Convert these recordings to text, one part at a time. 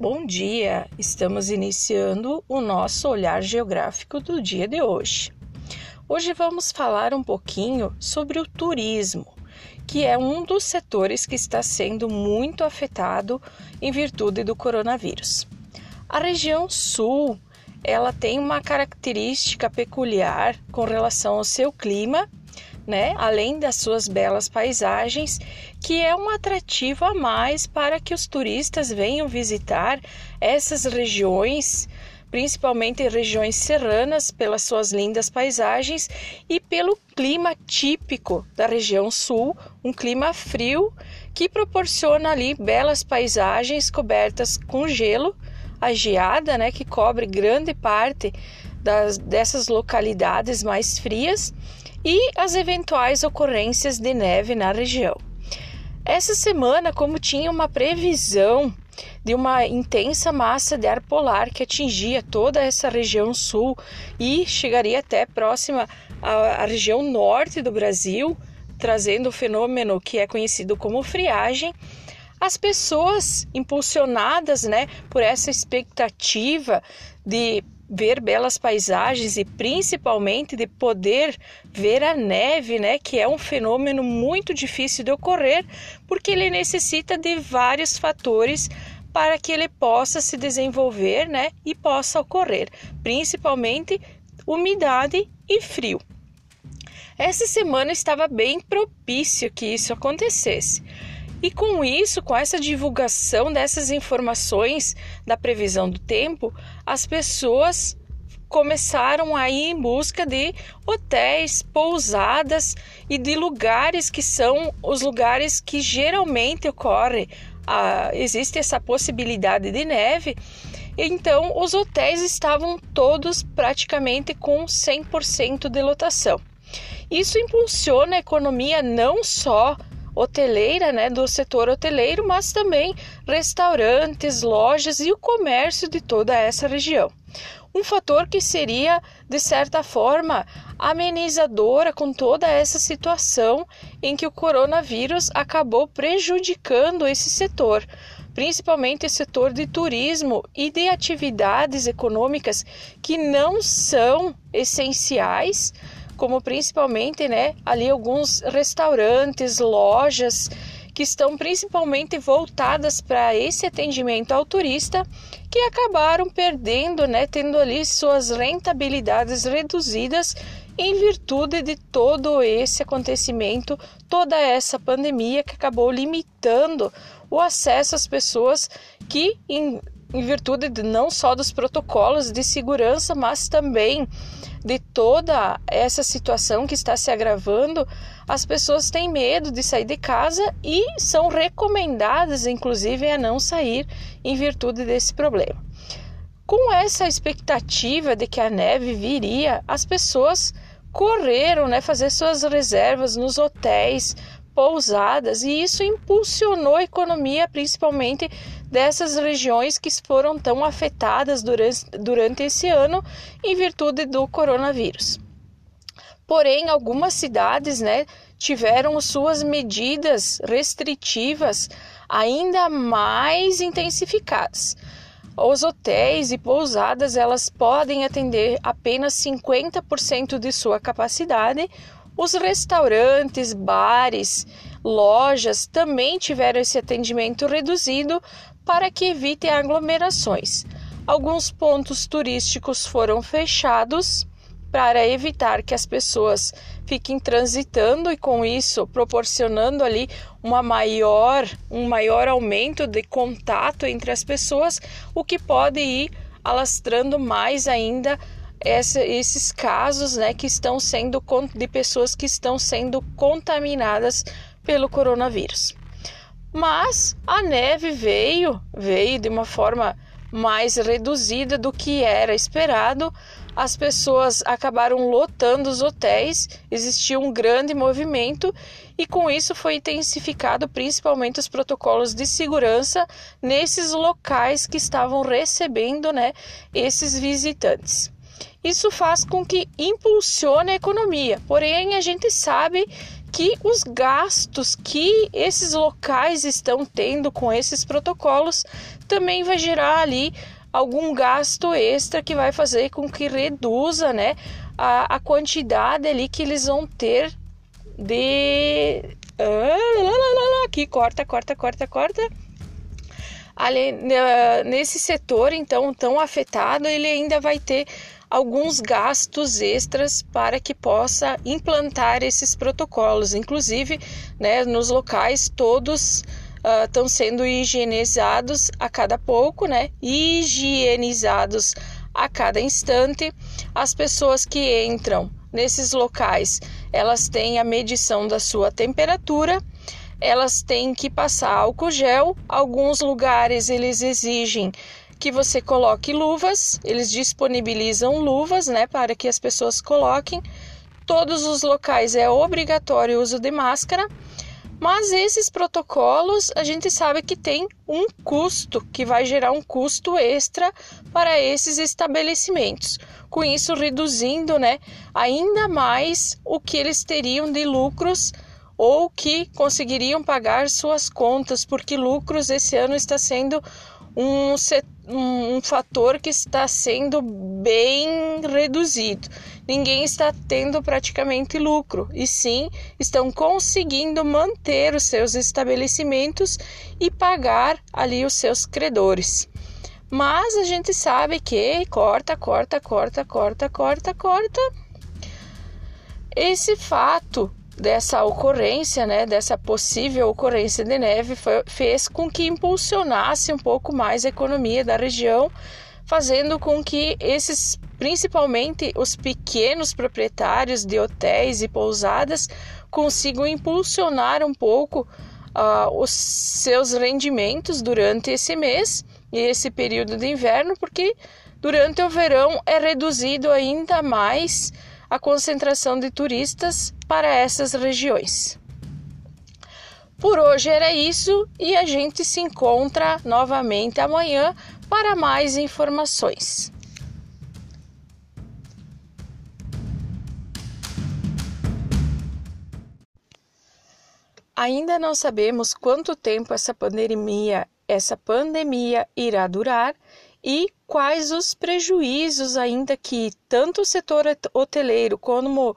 Bom dia! Estamos iniciando o nosso olhar geográfico do dia de hoje. Hoje vamos falar um pouquinho sobre o turismo, que é um dos setores que está sendo muito afetado em virtude do coronavírus. A região sul, ela tem uma característica peculiar com relação ao seu clima né? Além das suas belas paisagens, que é um atrativo a mais para que os turistas venham visitar essas regiões, principalmente regiões serranas, pelas suas lindas paisagens e pelo clima típico da região sul, um clima frio que proporciona ali belas paisagens cobertas com gelo, a geada, né, que cobre grande parte das, dessas localidades mais frias e as eventuais ocorrências de neve na região. Essa semana, como tinha uma previsão de uma intensa massa de ar polar que atingia toda essa região sul e chegaria até próxima à, região norte do Brasil, trazendo o fenômeno que é conhecido como friagem, as pessoas impulsionadas, né, por essa expectativa de ver belas paisagens e principalmente de poder ver a neve, né, que é um fenômeno muito difícil de ocorrer, porque ele necessita de vários fatores para que ele possa se desenvolver, né, e possa ocorrer, principalmente umidade e frio. Essa semana estava bem propício que isso acontecesse. E com isso, com essa divulgação dessas informações da previsão do tempo, as pessoas começaram a ir em busca de hotéis, pousadas e de lugares que são os lugares que geralmente ocorre, a, existe essa possibilidade de neve. Então, os hotéis estavam todos praticamente com 100% de lotação. Isso impulsiona a economia não só hoteleira, né, do setor hoteleiro, mas também restaurantes, lojas e o comércio de toda essa região. Um fator que seria, de certa forma, amenizadora com toda essa situação em que o coronavírus acabou prejudicando esse setor, principalmente o setor de turismo e de atividades econômicas que não são essenciais como principalmente, né, ali alguns restaurantes, lojas que estão principalmente voltadas para esse atendimento ao turista, que acabaram perdendo, né, tendo ali suas rentabilidades reduzidas em virtude de todo esse acontecimento, toda essa pandemia que acabou limitando o acesso às pessoas que em, em virtude de, não só dos protocolos de segurança, mas também de toda essa situação que está se agravando, as pessoas têm medo de sair de casa e são recomendadas, inclusive, a não sair em virtude desse problema. Com essa expectativa de que a neve viria, as pessoas correram, né, fazer suas reservas nos hotéis, pousadas, e isso impulsionou a economia, principalmente dessas regiões que foram tão afetadas durante, durante esse ano em virtude do coronavírus. Porém, algumas cidades né, tiveram suas medidas restritivas ainda mais intensificadas. Os hotéis e pousadas elas podem atender apenas 50% de sua capacidade. Os restaurantes, bares, lojas também tiveram esse atendimento reduzido para que evite aglomerações. Alguns pontos turísticos foram fechados para evitar que as pessoas fiquem transitando e com isso proporcionando ali uma maior, um maior aumento de contato entre as pessoas, o que pode ir alastrando mais ainda essa, esses casos, né, que estão sendo de pessoas que estão sendo contaminadas pelo coronavírus. Mas a neve veio, veio de uma forma mais reduzida do que era esperado. As pessoas acabaram lotando os hotéis, existia um grande movimento e com isso foi intensificado principalmente os protocolos de segurança nesses locais que estavam recebendo, né, esses visitantes. Isso faz com que impulsione a economia. Porém, a gente sabe que os gastos que esses locais estão tendo com esses protocolos também vai gerar ali algum gasto extra que vai fazer com que reduza, né, a, a quantidade ali que eles vão ter de ah, aqui corta, corta, corta, corta. Ali, nesse setor então tão afetado, ele ainda vai ter alguns gastos extras para que possa implantar esses protocolos. Inclusive, né, nos locais todos estão uh, sendo higienizados a cada pouco, né? Higienizados a cada instante. As pessoas que entram nesses locais, elas têm a medição da sua temperatura, elas têm que passar álcool gel. Alguns lugares eles exigem que você coloque luvas, eles disponibilizam luvas, né, para que as pessoas coloquem. Todos os locais é obrigatório o uso de máscara, mas esses protocolos a gente sabe que tem um custo, que vai gerar um custo extra para esses estabelecimentos. Com isso, reduzindo né, ainda mais o que eles teriam de lucros ou que conseguiriam pagar suas contas, porque lucros esse ano está sendo um, um fator que está sendo bem reduzido. Ninguém está tendo praticamente lucro, e sim estão conseguindo manter os seus estabelecimentos e pagar ali os seus credores. Mas a gente sabe que corta, corta, corta, corta, corta, corta. Esse fato dessa ocorrência, né, dessa possível ocorrência de neve, foi, fez com que impulsionasse um pouco mais a economia da região, fazendo com que esses, principalmente os pequenos proprietários de hotéis e pousadas, consigam impulsionar um pouco uh, os seus rendimentos durante esse mês e esse período de inverno, porque durante o verão é reduzido ainda mais a concentração de turistas para essas regiões. Por hoje era isso e a gente se encontra novamente amanhã para mais informações. Ainda não sabemos quanto tempo essa pandemia, essa pandemia irá durar e quais os prejuízos ainda que tanto o setor hoteleiro como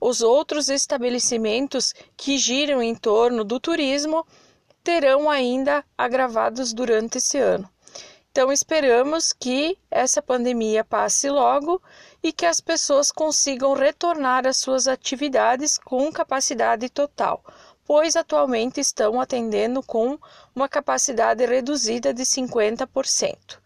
os outros estabelecimentos que giram em torno do turismo terão ainda agravados durante esse ano. Então, esperamos que essa pandemia passe logo e que as pessoas consigam retornar às suas atividades com capacidade total, pois atualmente estão atendendo com uma capacidade reduzida de 50%.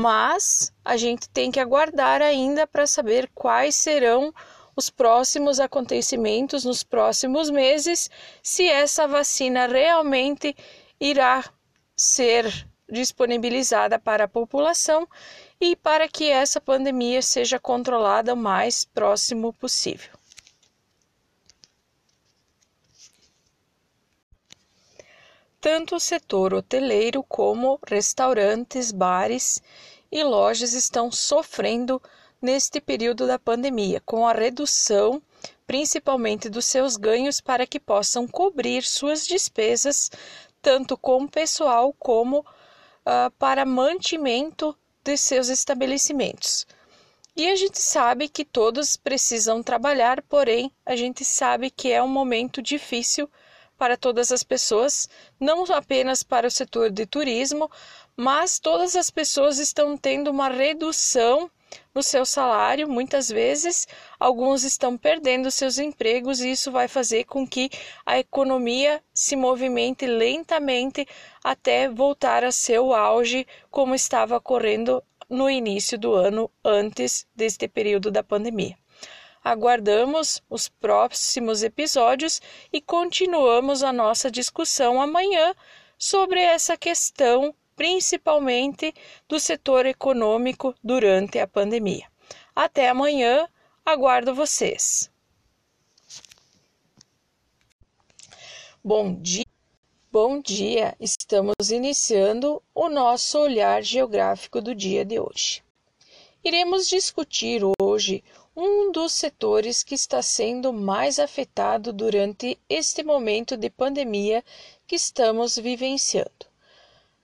Mas a gente tem que aguardar ainda para saber quais serão os próximos acontecimentos nos próximos meses, se essa vacina realmente irá ser disponibilizada para a população e para que essa pandemia seja controlada o mais próximo possível. Tanto o setor hoteleiro como restaurantes, bares e lojas estão sofrendo neste período da pandemia, com a redução principalmente dos seus ganhos para que possam cobrir suas despesas, tanto com pessoal como uh, para mantimento de seus estabelecimentos. E a gente sabe que todos precisam trabalhar, porém, a gente sabe que é um momento difícil para todas as pessoas, não apenas para o setor de turismo, mas todas as pessoas estão tendo uma redução no seu salário, muitas vezes alguns estão perdendo seus empregos e isso vai fazer com que a economia se movimente lentamente até voltar a seu auge, como estava ocorrendo no início do ano, antes deste período da pandemia. Aguardamos os próximos episódios e continuamos a nossa discussão amanhã sobre essa questão principalmente do setor econômico durante a pandemia. Até amanhã, aguardo vocês. Bom dia. Bom dia, estamos iniciando o nosso olhar geográfico do dia de hoje. Iremos discutir hoje um dos setores que está sendo mais afetado durante este momento de pandemia que estamos vivenciando.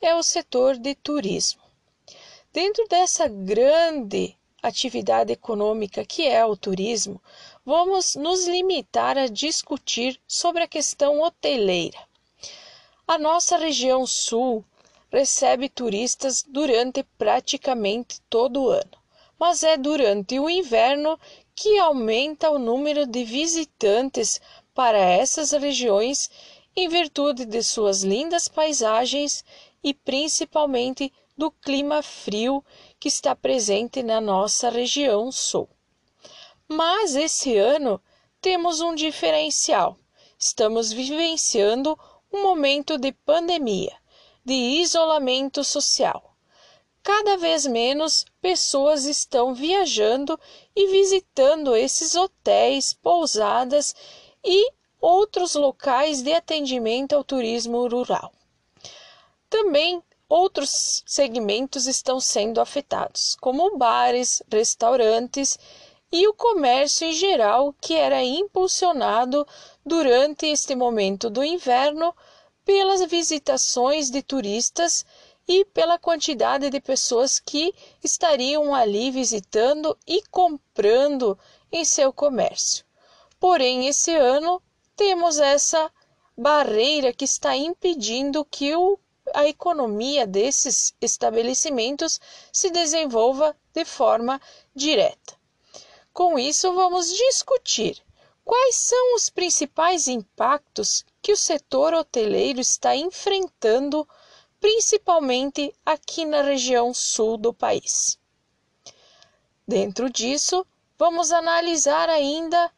É o setor de turismo. Dentro dessa grande atividade econômica que é o turismo, vamos nos limitar a discutir sobre a questão hoteleira. A nossa região sul recebe turistas durante praticamente todo o ano mas é durante o inverno que aumenta o número de visitantes para essas regiões em virtude de suas lindas paisagens e principalmente do clima frio que está presente na nossa região sul. Mas esse ano temos um diferencial. Estamos vivenciando um momento de pandemia, de isolamento social cada vez menos pessoas estão viajando e visitando esses hotéis, pousadas e outros locais de atendimento ao turismo rural. Também outros segmentos estão sendo afetados, como bares, restaurantes e o comércio em geral, que era impulsionado durante este momento do inverno pelas visitações de turistas e pela quantidade de pessoas que estariam ali visitando e comprando em seu comércio. Porém, esse ano temos essa barreira que está impedindo que o, a economia desses estabelecimentos se desenvolva de forma direta. Com isso, vamos discutir quais são os principais impactos que o setor hoteleiro está enfrentando principalmente aqui na região sul do país. Dentro disso, vamos analisar ainda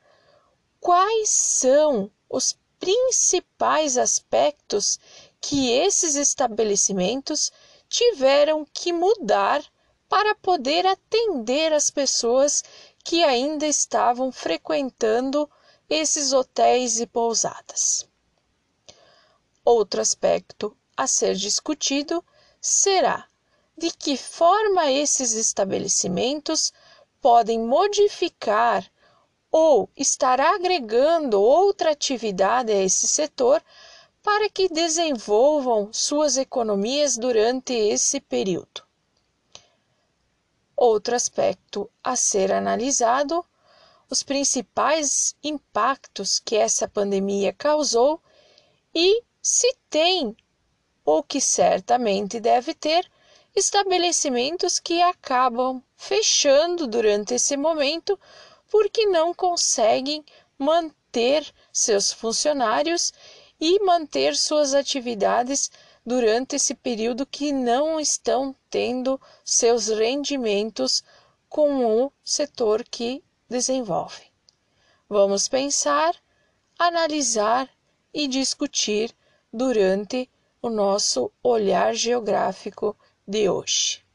quais são os principais aspectos que esses estabelecimentos tiveram que mudar para poder atender as pessoas que ainda estavam frequentando esses hotéis e pousadas. Outro aspecto a ser discutido será de que forma esses estabelecimentos podem modificar ou estar agregando outra atividade a esse setor para que desenvolvam suas economias durante esse período. Outro aspecto a ser analisado: os principais impactos que essa pandemia causou e se tem ou que certamente deve ter, estabelecimentos que acabam fechando durante esse momento porque não conseguem manter seus funcionários e manter suas atividades durante esse período que não estão tendo seus rendimentos com o setor que desenvolve. Vamos pensar, analisar e discutir durante o nosso olhar geográfico de hoje.